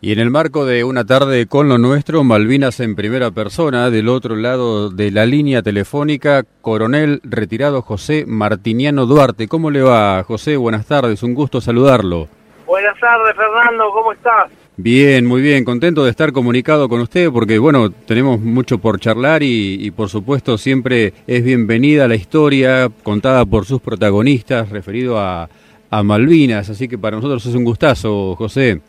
Y en el marco de una tarde con lo nuestro, Malvinas en primera persona, del otro lado de la línea telefónica, coronel retirado José Martiniano Duarte. ¿Cómo le va, José? Buenas tardes, un gusto saludarlo. Buenas tardes, Fernando, ¿cómo estás? Bien, muy bien, contento de estar comunicado con usted porque, bueno, tenemos mucho por charlar y, y por supuesto siempre es bienvenida la historia contada por sus protagonistas referido a, a Malvinas, así que para nosotros es un gustazo, José.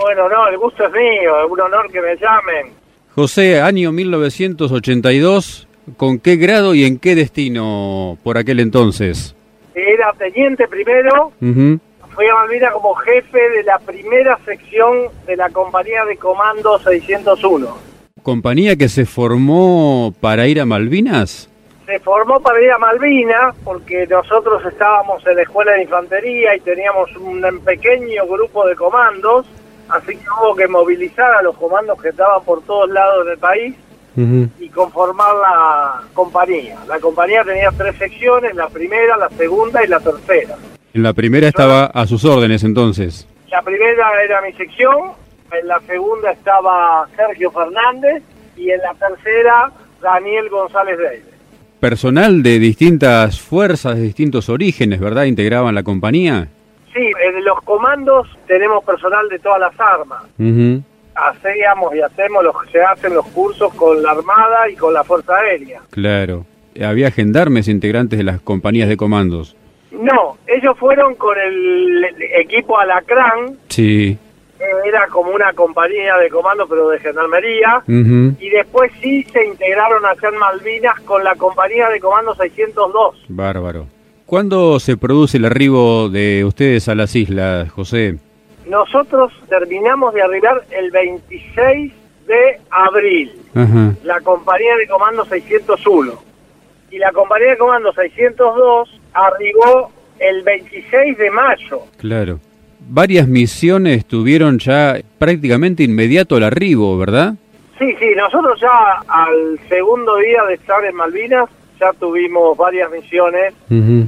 Bueno, no, el gusto es mío, es un honor que me llamen. José, año 1982, ¿con qué grado y en qué destino por aquel entonces? Era teniente primero, fui a Malvinas como jefe de la primera sección de la compañía de comando 601. ¿Compañía que se formó para ir a Malvinas? Se formó para ir a Malvinas porque nosotros estábamos en la escuela de infantería y teníamos un pequeño grupo de comandos, así que hubo que movilizar a los comandos que estaban por todos lados del país y conformar la compañía. La compañía tenía tres secciones, la primera, la segunda y la tercera. En la primera estaba a sus órdenes entonces. La primera era mi sección, en la segunda estaba Sergio Fernández y en la tercera Daniel González Reyes. Personal de distintas fuerzas, de distintos orígenes, ¿verdad? Integraban la compañía. Sí, en los comandos tenemos personal de todas las armas. Hacíamos y hacemos los se hacen los cursos con la Armada y con la Fuerza Aérea. Claro. Había gendarmes integrantes de las compañías de comandos. No, ellos fueron con el equipo Alacrán, Sí. era como una compañía de comando pero de gendarmería y después sí se integraron allá en Malvinas con la compañía de comando 602. Bárbaro. ¿Cuándo se produce el arribo de ustedes a las islas, José? Nosotros terminamos de arribar el 26 de abril, Ajá. la compañía de comando 601. Y la compañía de comando 602 arribó el 26 de mayo. Claro. Varias misiones tuvieron ya prácticamente inmediato el arribo, ¿verdad? Sí, sí, nosotros ya al segundo día de estar en Malvinas ya tuvimos varias misiones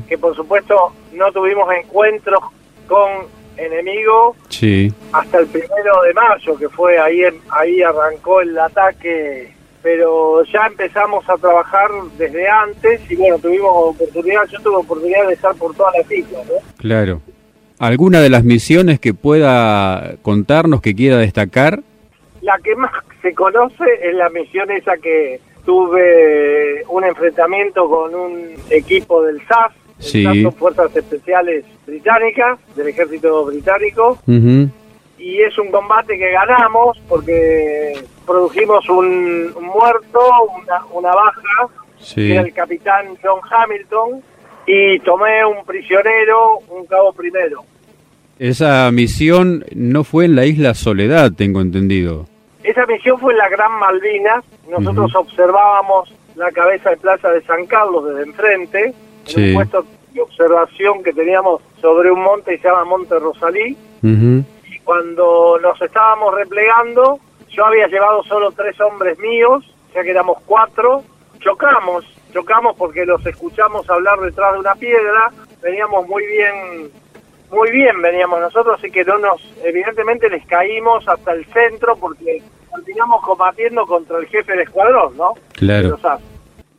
que por supuesto no tuvimos encuentros con enemigos Sí. hasta el primero de mayo, que fue ahí, en- ahí arrancó el ataque, pero ya empezamos a trabajar desde antes y bueno, tuvimos oportunidad, yo tuve oportunidad de estar por todas las islas, ¿no? Claro. ¿Alguna de las misiones que pueda contarnos, que quiera destacar? La que más se conoce es la misión esa que tuve un enfrentamiento con un equipo del SAS, el Sí. SAS son Fuerzas Especiales Británicas, del Ejército Británico, y es un combate que ganamos porque produjimos un, un muerto, una, una baja, que Sí. era el capitán John Hamilton, y tomé un prisionero, un cabo primero. Esa misión no fue en la isla Soledad, tengo entendido. Esa misión fue en la Gran Malvinas, nosotros observábamos la cabeza de Plaza de San Carlos desde enfrente, en un puesto de observación que teníamos sobre un monte que se llama Monte Rosalí, Ujú. y cuando nos estábamos replegando, yo había llevado solo tres hombres míos, ya que éramos cuatro, chocamos, chocamos porque los escuchamos hablar detrás de una piedra, veníamos muy bien, muy bien veníamos nosotros, así que no nos, evidentemente les caímos hasta el centro porque continuamos combatiendo contra el jefe de escuadrón, ¿no? Claro.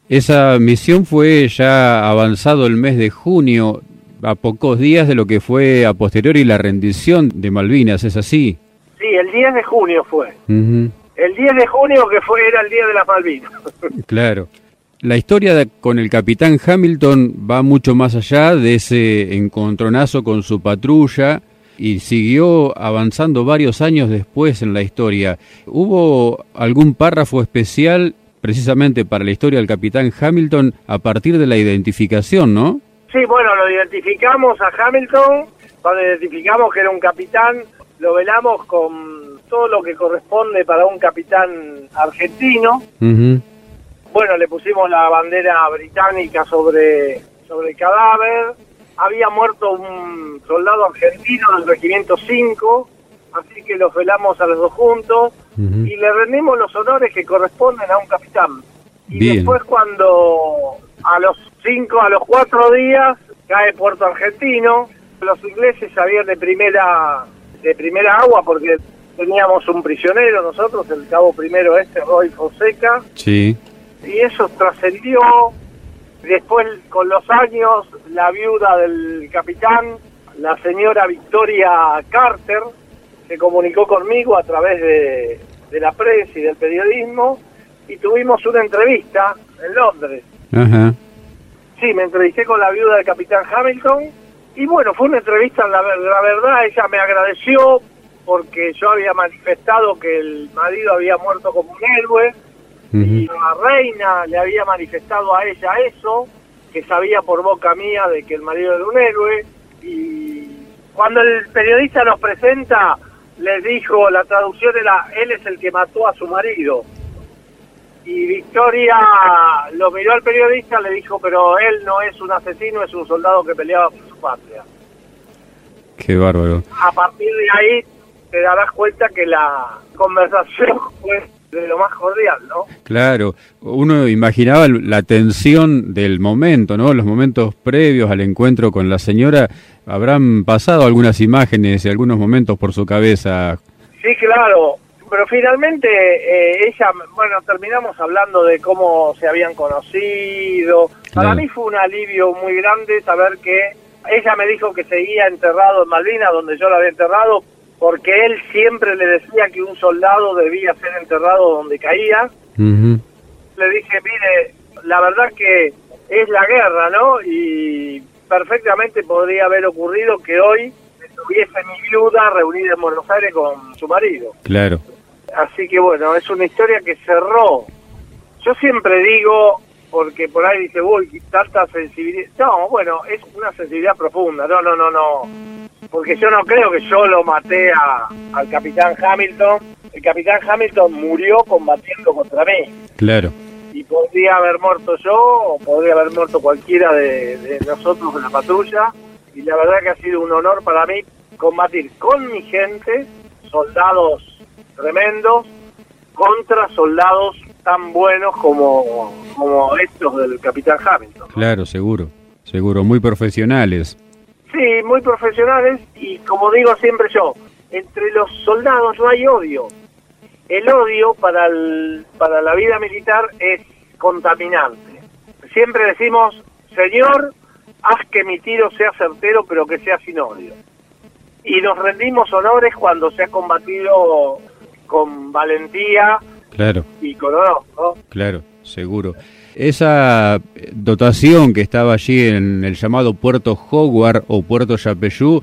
Esa misión fue ya avanzado el mes de junio, a pocos días de lo que fue a posteriori la rendición de Malvinas, ¿es así? Sí, el 10 de junio fue. El 10 de junio que fue era el día de las Malvinas. Claro. La historia de- con el capitán Hamilton va mucho más allá de ese encontronazo con su patrulla y siguió avanzando varios años después en la historia. ¿Hubo algún párrafo especial precisamente para la historia del capitán Hamilton a partir de la identificación, no? Sí, bueno, lo identificamos a Hamilton, cuando identificamos que era un capitán, lo velamos con todo lo que corresponde para un capitán argentino. Bueno, le pusimos la bandera británica sobre, sobre el cadáver. Había muerto un soldado argentino del regimiento 5, así que los velamos a los dos juntos y le rendimos los honores que corresponden a un capitán. Y Bien. después cuando a los cinco, a los cuatro días cae Puerto Argentino, los ingleses sabían de primera de primera agua porque teníamos un prisionero nosotros, el cabo primero este, Roy Fonseca. Sí. Y eso trascendió. Después, con los años, la viuda del capitán, la señora Victoria Carter, se comunicó conmigo a través de, de la prensa y del periodismo y tuvimos una entrevista en Londres. Sí, me entrevisté con la viuda del capitán Hamilton y bueno, fue una entrevista, la, la verdad, ella me agradeció porque yo había manifestado que el marido había muerto como un héroe y la reina le había manifestado a ella eso, que sabía por boca mía de que el marido era un héroe y cuando el periodista nos presenta les dijo, la traducción era, él es el que mató a su marido. Y Victoria lo miró al periodista, le dijo, pero él no es un asesino, es un soldado que peleaba por su patria. Qué bárbaro. A partir de ahí te darás cuenta que la conversación fue de lo más cordial, ¿no? Claro, uno imaginaba la tensión del momento, ¿no? Los momentos previos al encuentro con la señora, habrán pasado algunas imágenes y algunos momentos por su cabeza. Sí, claro, pero finalmente eh, ella, bueno, terminamos hablando de cómo se habían conocido. Para Claro. mí fue un alivio muy grande saber que ella me dijo que seguía enterrado en Malvinas, donde yo la había enterrado, porque él siempre le decía que un soldado debía ser enterrado donde caía. Le dije, mire, la verdad que es la guerra, ¿no? Y perfectamente podría haber ocurrido que hoy estuviese mi viuda reunida en Buenos Aires con su marido. Claro, Así que bueno, es una historia que cerró. Yo siempre digo, porque por ahí dice, uy, tanta sensibilidad. No, bueno, es una sensibilidad profunda. No, no, no, no. Porque yo no creo que yo lo maté a- al capitán Hamilton. El capitán Hamilton murió combatiendo contra mí. claro. Y podría haber muerto yo o podría haber muerto cualquiera de, de nosotros en la patrulla. Y la verdad que ha sido un honor para mí combatir con mi gente, soldados tremendos, contra soldados tan buenos como, como estos del capitán Hamilton. Claro, seguro, seguro, muy profesionales. Sí, muy profesionales y como digo siempre yo, entre los soldados no hay odio. El odio para, el- para la vida militar es contaminante. Siempre decimos, Señor, haz que mi tiro sea certero pero que sea sin odio. Y nos rendimos honores cuando se ha combatido con valentía Claro, y con honor, ¿no? claro, seguro. Esa dotación que estaba allí en el llamado Puerto Howard o Puerto Yapeyú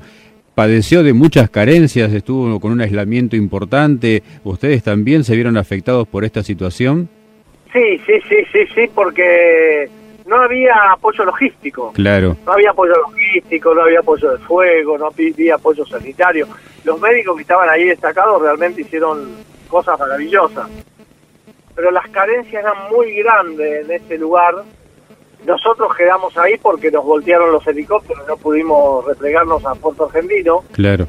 padeció de muchas carencias, estuvo con un aislamiento importante. ¿Ustedes también se vieron afectados por esta situación? Sí, sí, sí, sí, sí, porque no había apoyo logístico. Claro, No había apoyo logístico, no había apoyo de fuego, no había apoyo sanitario. Los médicos que estaban ahí destacados realmente hicieron cosas maravillosas. Pero las carencias eran muy grandes en ese lugar. Nosotros quedamos ahí porque nos voltearon los helicópteros, no pudimos replegarnos a Puerto Argentino. claro.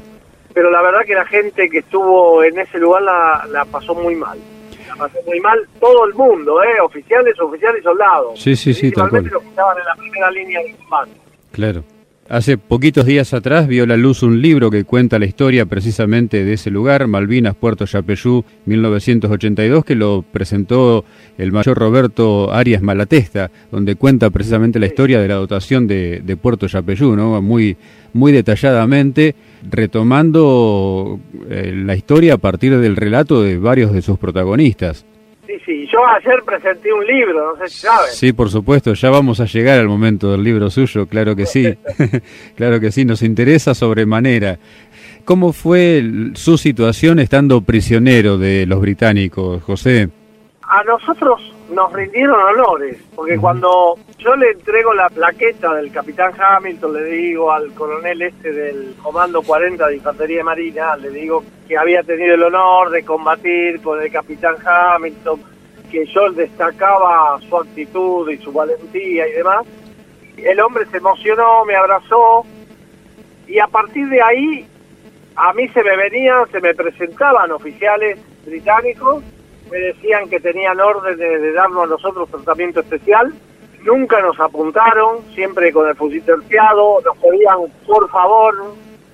Pero la verdad que la gente que estuvo en ese lugar la, la pasó muy mal. La pasó muy mal todo el mundo, ¿eh? oficiales, oficiales y soldados. Sí, sí, sí, tal cual. los que estaban en la primera línea de combate. Claro. Hace poquitos días atrás vio la luz un libro que cuenta la historia precisamente de ese lugar, Malvinas, Puerto Yapeyú, 1982, que lo presentó el mayor Roberto Arias Malatesta, donde cuenta precisamente la historia de la dotación de, de Puerto Yapeyú, ¿no? Muy, muy detalladamente, retomando eh, la historia a partir del relato de varios de sus protagonistas. Sí, sí, yo ayer presenté un libro, no sé si saben. Sí, por supuesto, ya vamos a llegar al momento del libro suyo, claro que sí, claro que sí, nos interesa sobremanera. ¿Cómo fue su situación estando prisionero de los británicos, José? A nosotros nos rindieron honores, porque cuando yo le entrego la plaqueta del capitán Hamilton, le digo al coronel este del Comando 40 de Infantería Marina, le digo que había tenido el honor de combatir con el capitán Hamilton, que yo destacaba su actitud y su valentía y demás. El hombre se emocionó, me abrazó, y a partir de ahí a mí se me venían, se me presentaban oficiales británicos, me decían que tenían órdenes de darnos a nosotros tratamiento especial, nunca nos apuntaron, siempre con el fusil terciado, nos pedían por favor,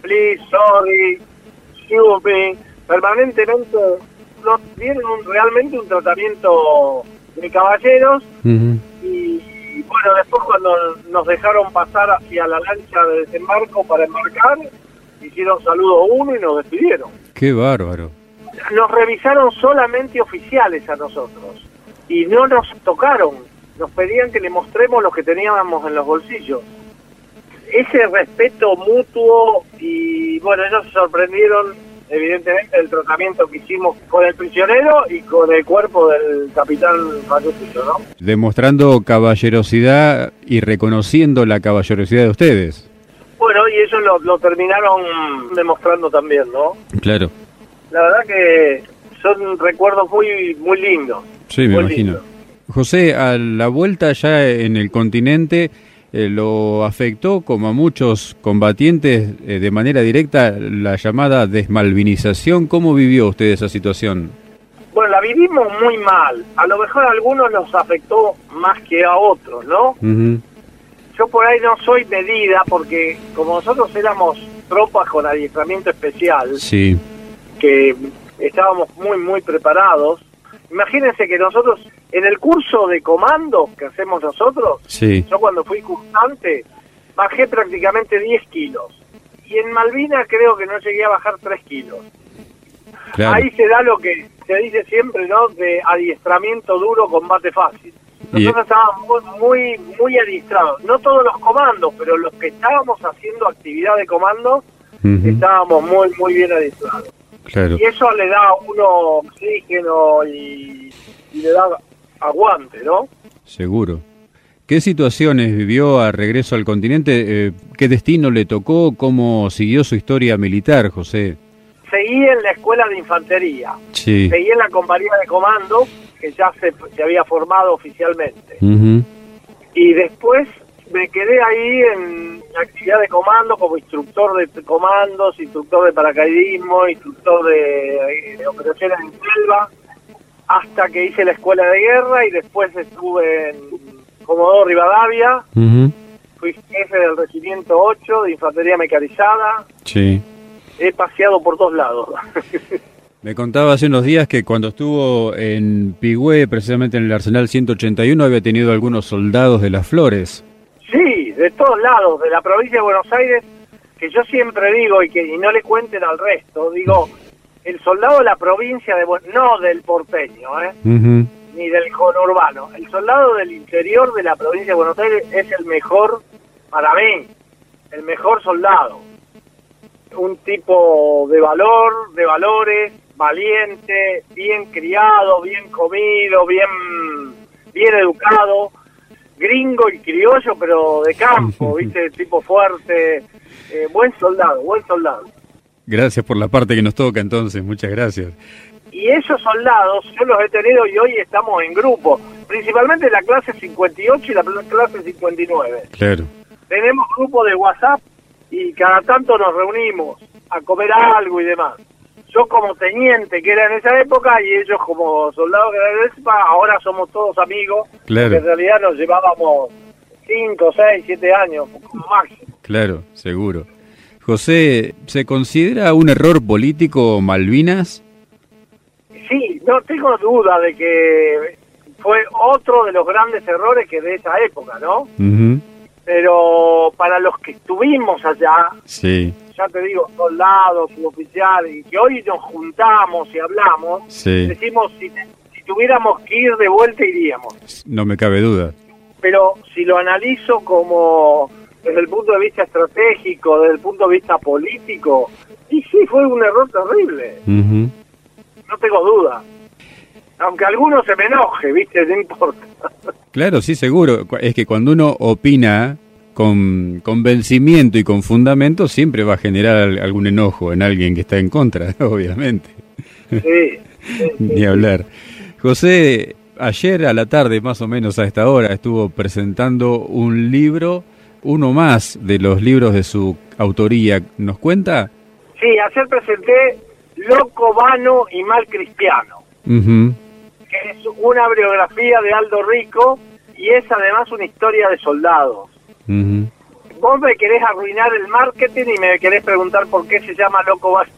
please, sorry, excuse me, permanentemente nos dieron un- realmente un tratamiento de caballeros y, y, bueno, después cuando nos dejaron pasar hacia la lancha de desembarco para embarcar, hicieron saludo uno y nos despidieron. Qué bárbaro. Nos revisaron solamente oficiales a nosotros y no nos tocaron, nos pedían que le mostremos lo que teníamos en los bolsillos. Ese respeto mutuo y bueno, ellos se sorprendieron evidentemente del tratamiento que hicimos con el prisionero y con el cuerpo del capitán Facundo, ¿no? Demostrando caballerosidad y reconociendo la caballerosidad de ustedes. Bueno, y ellos lo, lo terminaron demostrando también, ¿no? Claro. La verdad que son recuerdos muy muy lindos. Sí, me muy imagino. José, a la vuelta ya en el continente, eh, ¿lo afectó, como a muchos combatientes, eh, de manera directa la llamada desmalvinización? ¿Cómo vivió usted esa situación? Bueno, la vivimos muy mal. A lo mejor a algunos nos afectó más que a otros, ¿no? Yo por ahí no soy medida porque como nosotros éramos tropas con adiestramiento especial, Sí, que estábamos muy, muy preparados, imagínense que nosotros en el curso de comando que hacemos nosotros, sí, yo cuando fui cursante bajé prácticamente 10 kilos. Y en Malvinas creo que no llegué a bajar 3 kilos. claro. Ahí se da lo que se dice siempre, ¿no? De adiestramiento duro, combate fácil. Y- Nosotros estábamos muy, muy, muy adiestrados. No todos los comandos, pero los que estábamos haciendo actividad de comando, estábamos muy, muy bien adiestrados. Claro. Y eso le da a uno oxígeno y, y le da aguante, ¿no? Seguro. ¿Qué situaciones vivió a regreso al continente? Eh, ¿Qué destino le tocó? ¿Cómo siguió su historia militar, José? Seguí en la escuela de infantería. Sí. Seguí en la compañía de comando, que ya se, se había formado oficialmente. Y después me quedé ahí en actividad de comando como instructor de comandos, instructor de paracaidismo, instructor de, de operaciones en selva, hasta que hice la escuela de guerra y después estuve en Comodoro Rivadavia, fui jefe del regimiento 8 de infantería mecanizada, Sí. he paseado por todos lados. Me contaba hace unos días que cuando estuvo en Pigüé, precisamente en el Arsenal 181, había tenido algunos soldados de las flores. De todos lados, de la provincia de Buenos Aires, que yo siempre digo y que y no le cuenten al resto, digo, el soldado de la provincia de Buenos no del porteño, ¿eh? Ni del conurbano, el soldado del interior de la provincia de Buenos Aires es el mejor, para mí, el mejor soldado. Un tipo de valor, de valores, valiente, bien criado, bien comido, bien, bien educado, gringo y criollo, pero de campo, ¿viste? Tipo fuerte, eh, buen soldado, buen soldado. Gracias por la parte que nos toca entonces, muchas gracias. Y esos soldados yo los he tenido y hoy estamos en grupo, principalmente la clase 58 y la clase 59. Claro. Tenemos grupo de WhatsApp y cada tanto nos reunimos a comer algo y demás. Yo como teniente que era en esa época y ellos como soldados que eran en esa época, ahora somos todos amigos. Claro. que En realidad nos llevábamos 5, 6, 7 años como máximo. Claro, seguro. José, ¿se considera un error político Malvinas? Sí, no tengo duda de que fue otro de los grandes errores que de esa época, ¿no? Pero para los que estuvimos allá, Sí, ya te digo, soldados, suboficiales, y que hoy nos juntamos y hablamos, sí, decimos, si, si tuviéramos que ir de vuelta iríamos. no me cabe duda. Pero si lo analizo como desde el punto de vista estratégico, desde el punto de vista político, y sí, fue un error terrible, Ujú, no tengo duda. Aunque alguno se me enoje, ¿viste? No importa. Claro, sí, seguro. Es que cuando uno opina con convencimiento y con fundamento, siempre va a generar al- algún enojo en alguien que está en contra, obviamente. Sí, sí, sí. Ni hablar. José, ayer a la tarde, más o menos a esta hora, estuvo presentando un libro, uno más de los libros de su autoría. ¿Nos cuenta? Sí, ayer presenté Loco, Vano y Mal Cristiano, que es una biografía de Aldo Rico y es además una historia de soldados. Vos me querés arruinar el marketing y me querés preguntar por qué se llama Loco Vano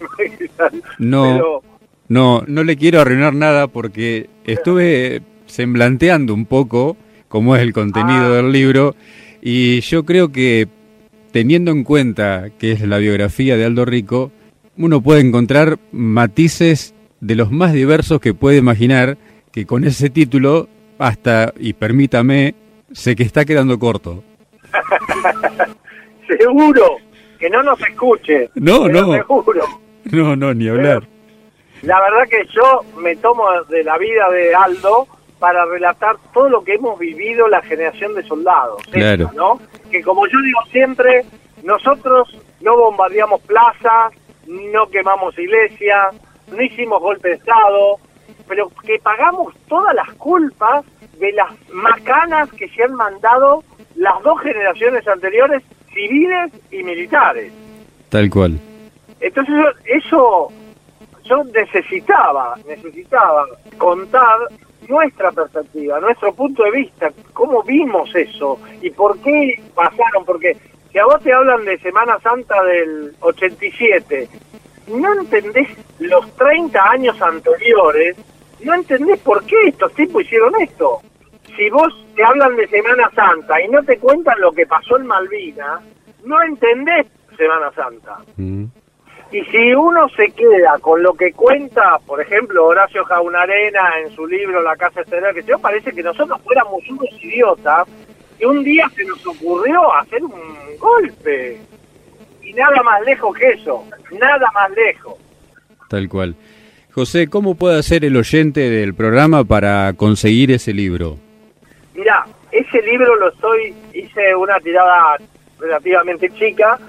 No, no, no le quiero arruinar nada porque estuve semblanteando un poco cómo es el contenido Ah. del libro y yo creo que teniendo en cuenta que es la biografía de Aldo Rico, uno puede encontrar matices de los más diversos que puede imaginar que con ese título hasta, y permítame, sé que está quedando corto. Seguro que no nos escuche. No, no. Seguro. No, no, ni hablar. La verdad que yo me tomo de la vida de Aldo para relatar todo lo que hemos vivido la generación de soldados. Claro. esta, ¿no? Que como yo digo siempre, nosotros no bombardeamos plazas, no quemamos iglesias, no hicimos golpe de Estado, pero que pagamos todas las culpas de las macanas que se han mandado las dos generaciones anteriores, civiles y militares. Tal cual. Entonces eso yo necesitaba, necesitaba contar nuestra perspectiva, nuestro punto de vista, cómo vimos eso y por qué pasaron, porque si a vos te hablan de Semana Santa del 87, no entendés los 30 años anteriores, no entendés por qué estos tipos hicieron esto. Si vos te hablan de Semana Santa y no te cuentan lo que pasó en Malvinas, no entendés Semana Santa. Mm. Y si uno se queda con lo que cuenta, por ejemplo, Horacio Jaunarena en su libro La Casa Exterior, que yo parece que nosotros fuéramos unos idiotas y un día se nos ocurrió hacer un golpe. Y nada más lejos que eso, nada más lejos. Tal cual. José, ¿cómo puede hacer el oyente del programa para conseguir ese libro? Mirá, ese libro lo estoy, hice una tirada relativamente chica.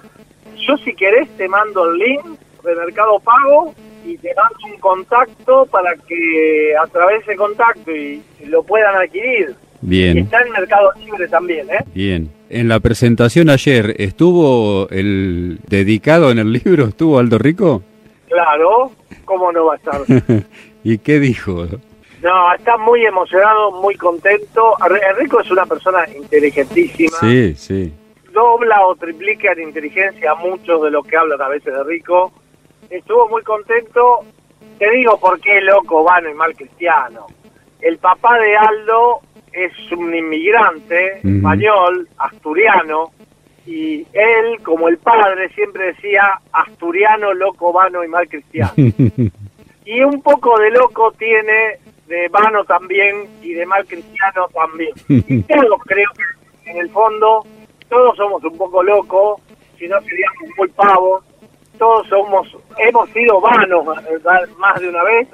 Yo si querés te mando el link de Mercado Pago y te mando un contacto para que a través de contacto y, y lo puedan adquirir. Y Bien, está en Mercado Libre también, ¿eh? bien. En la presentación ayer, ¿estuvo el dedicado en el libro? ¿Estuvo Aldo Rico? Claro, ¿cómo no va a estar? ¿Y qué dijo? No, está muy emocionado, muy contento. Enrico es una persona inteligentísima. Sí, sí. dobla o triplica en inteligencia muchos de los que hablan a veces de Rico. Estuvo muy contento. Te digo por qué loco, vano y mal cristiano. El papá de Aldo es un inmigrante español, asturiano, y él, como el padre, siempre decía asturiano, loco, vano y mal cristiano. y un poco de loco tiene de vano también y de mal cristiano también. Y todos creo que en el fondo todos somos un poco locos, si no seríamos muy pavos, todos somos, hemos sido vanos ¿verdad? más de una vez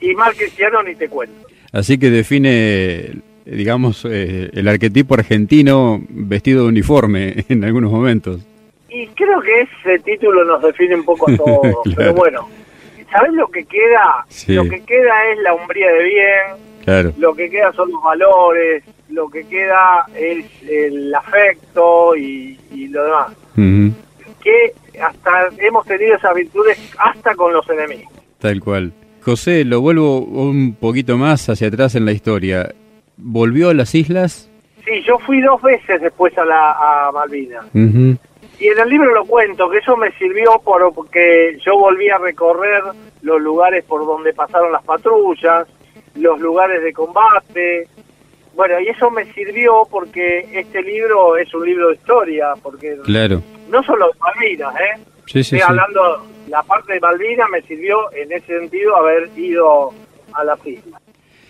y mal cristiano ni te cuento. Así que define, digamos, eh, el arquetipo argentino vestido de uniforme en algunos momentos. Y creo que ese título nos define un poco a todos, Claro. pero bueno, ¿sabes lo que queda? Sí. Lo que queda es la hombría de bien, Claro. lo que queda son los valores, lo que queda es el afecto y, y lo demás. Que hasta hemos tenido esas virtudes hasta con los enemigos. Tal cual. José, lo vuelvo un poquito más hacia atrás en la historia. ¿Volvió a las islas? Sí, yo fui dos veces después a, la, a Malvinas. Y en el libro lo cuento, que eso me sirvió por, porque yo volví a recorrer los lugares por donde pasaron las patrullas, los lugares de combate. Bueno, y eso me sirvió porque este libro es un libro de historia, porque Claro. no solo de Malvinas, ¿eh? Sí, sí, Estoy sí. hablando, la parte de Malvinas me sirvió en ese sentido haber ido a las islas.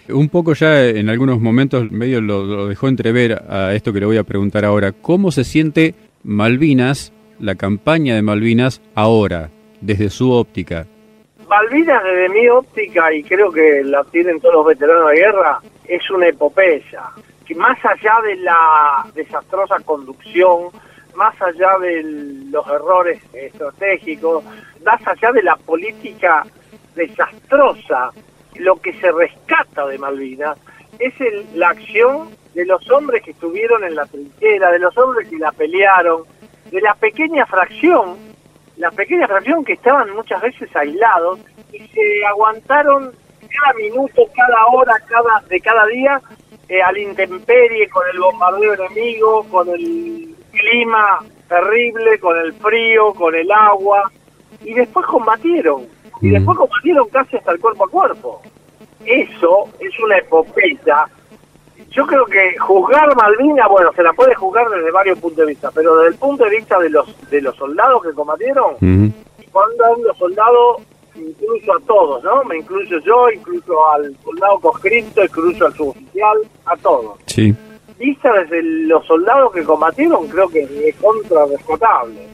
Un poco ya en algunos momentos medio lo, lo dejó entrever a esto que le voy a preguntar ahora. ¿Cómo se siente Malvinas, la campaña de Malvinas, ahora, desde su óptica? Malvinas desde mi óptica, y creo que la tienen todos los veteranos de guerra, es una epopeya. Que más allá de la desastrosa conducción, más allá de los errores estratégicos, más allá de la política desastrosa, lo que se rescata de Malvinas es el- la acción de los hombres que estuvieron en la trinchera, de los hombres que la pelearon, de la pequeña fracción la pequeña fracción que estaban muchas veces aislados y se aguantaron cada minuto, cada hora, cada de cada día eh, al intemperie, con el bombardeo enemigo, con el clima terrible con el frío, con el agua, y después combatieron, y Mm. después combatieron casi hasta el cuerpo a cuerpo. Eso es una epopeya. Yo creo que juzgar Malvinas, bueno, se la puede juzgar desde varios puntos de vista, pero desde el punto de vista de los de los soldados que combatieron, Ujú. cuando los soldados, incluso a todos, ¿no? Me incluyo yo, incluso al soldado conscripto, incluso al suboficial, a todos. Sí. Vista desde los soldados que combatieron, creo que es contra rescatable.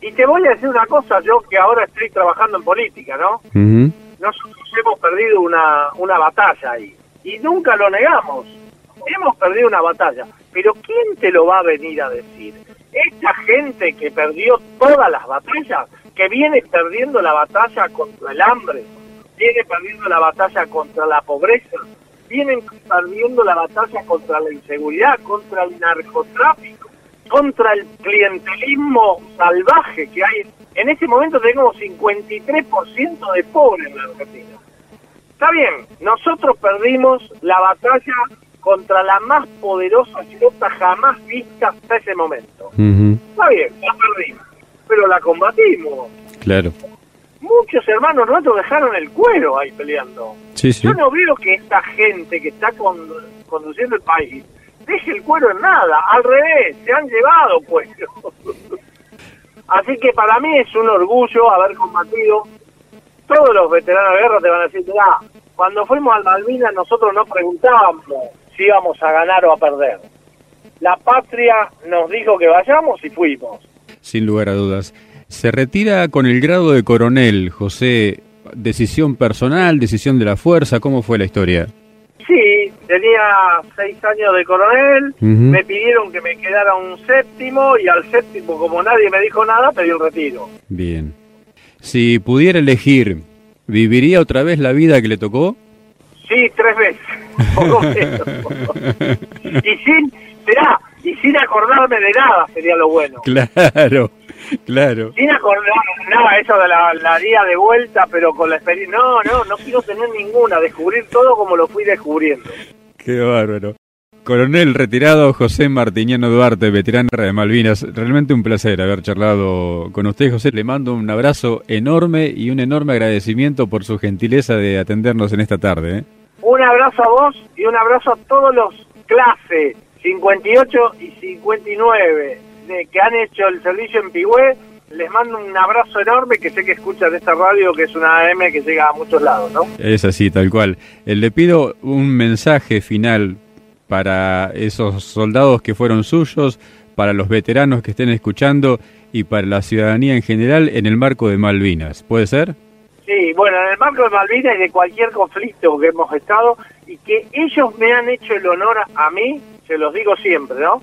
Y te voy a decir una cosa, yo que ahora estoy trabajando en política, ¿no? Nosotros hemos perdido una, una batalla ahí. Y nunca lo negamos. Hemos perdido una batalla. Pero ¿quién te lo va a venir a decir? Esta gente que perdió todas las batallas, que viene perdiendo la batalla contra el hambre, viene perdiendo la batalla contra la pobreza, vienen perdiendo la batalla contra la inseguridad, contra el narcotráfico, contra el clientelismo salvaje que hay. En ese momento tenemos 53% de pobres en la Argentina. Está bien, nosotros perdimos la batalla contra la más poderosa flota jamás vista hasta ese momento. Está bien, la perdimos, pero la combatimos. Claro. Muchos hermanos nuestros dejaron el cuero ahí peleando. Sí, sí. Yo no veo que esta gente que está con- conduciendo el país deje el cuero en nada. Al revés, se han llevado cuero. Así que para mí es un orgullo haber combatido. Todos los veteranos de guerra te van a decir, mirá, cuando fuimos al Malvinas nosotros no preguntábamos si íbamos a ganar o a perder. La patria nos dijo que vayamos y fuimos. Sin lugar a dudas. Se retira con el grado de coronel, José. ¿Decisión personal, decisión de la fuerza? ¿Cómo fue la historia? Sí, tenía seis años de coronel, me pidieron que me quedara un séptimo y al séptimo, como nadie me dijo nada, pedí el retiro. Bien. Si pudiera elegir, ¿viviría otra vez la vida que le tocó? Sí, tres veces. Y sin, será, y sin acordarme de nada sería lo bueno. Claro, claro. Sin acordarme nada, eso de la, la haría de vuelta, pero con la experiencia. No, no, no quiero tener ninguna, descubrir todo como lo fui descubriendo. Qué bárbaro. Coronel retirado José Martiniano Duarte, veterano de Malvinas. Realmente un placer haber charlado con usted, José. Le mando un abrazo enorme y un enorme agradecimiento por su gentileza de atendernos en esta tarde. ¿eh? Un abrazo a vos y un abrazo a todos los clases 58 y 59 de, que han hecho el servicio en Pigüé. Les mando un abrazo enorme que sé que escuchan esta radio que es una AM que llega a muchos lados, ¿no? Es así, tal cual. Eh, Le pido un mensaje final para esos soldados que fueron suyos, para los veteranos que estén escuchando y para la ciudadanía en general en el marco de Malvinas. ¿Puede ser? Sí, bueno, en el marco de Malvinas y de cualquier conflicto que hemos estado y que ellos me han hecho el honor a mí, se los digo siempre, ¿no?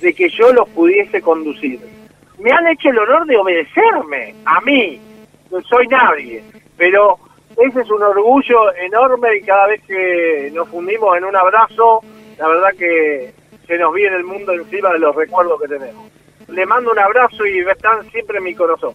De que yo los pudiese conducir. Me han hecho el honor de obedecerme, a mí. No soy nadie, pero ese es un orgullo enorme y cada vez que nos fundimos en un abrazo, la verdad que se nos viene el mundo encima de los recuerdos que tenemos. Le mando un abrazo y están siempre en mi corazón.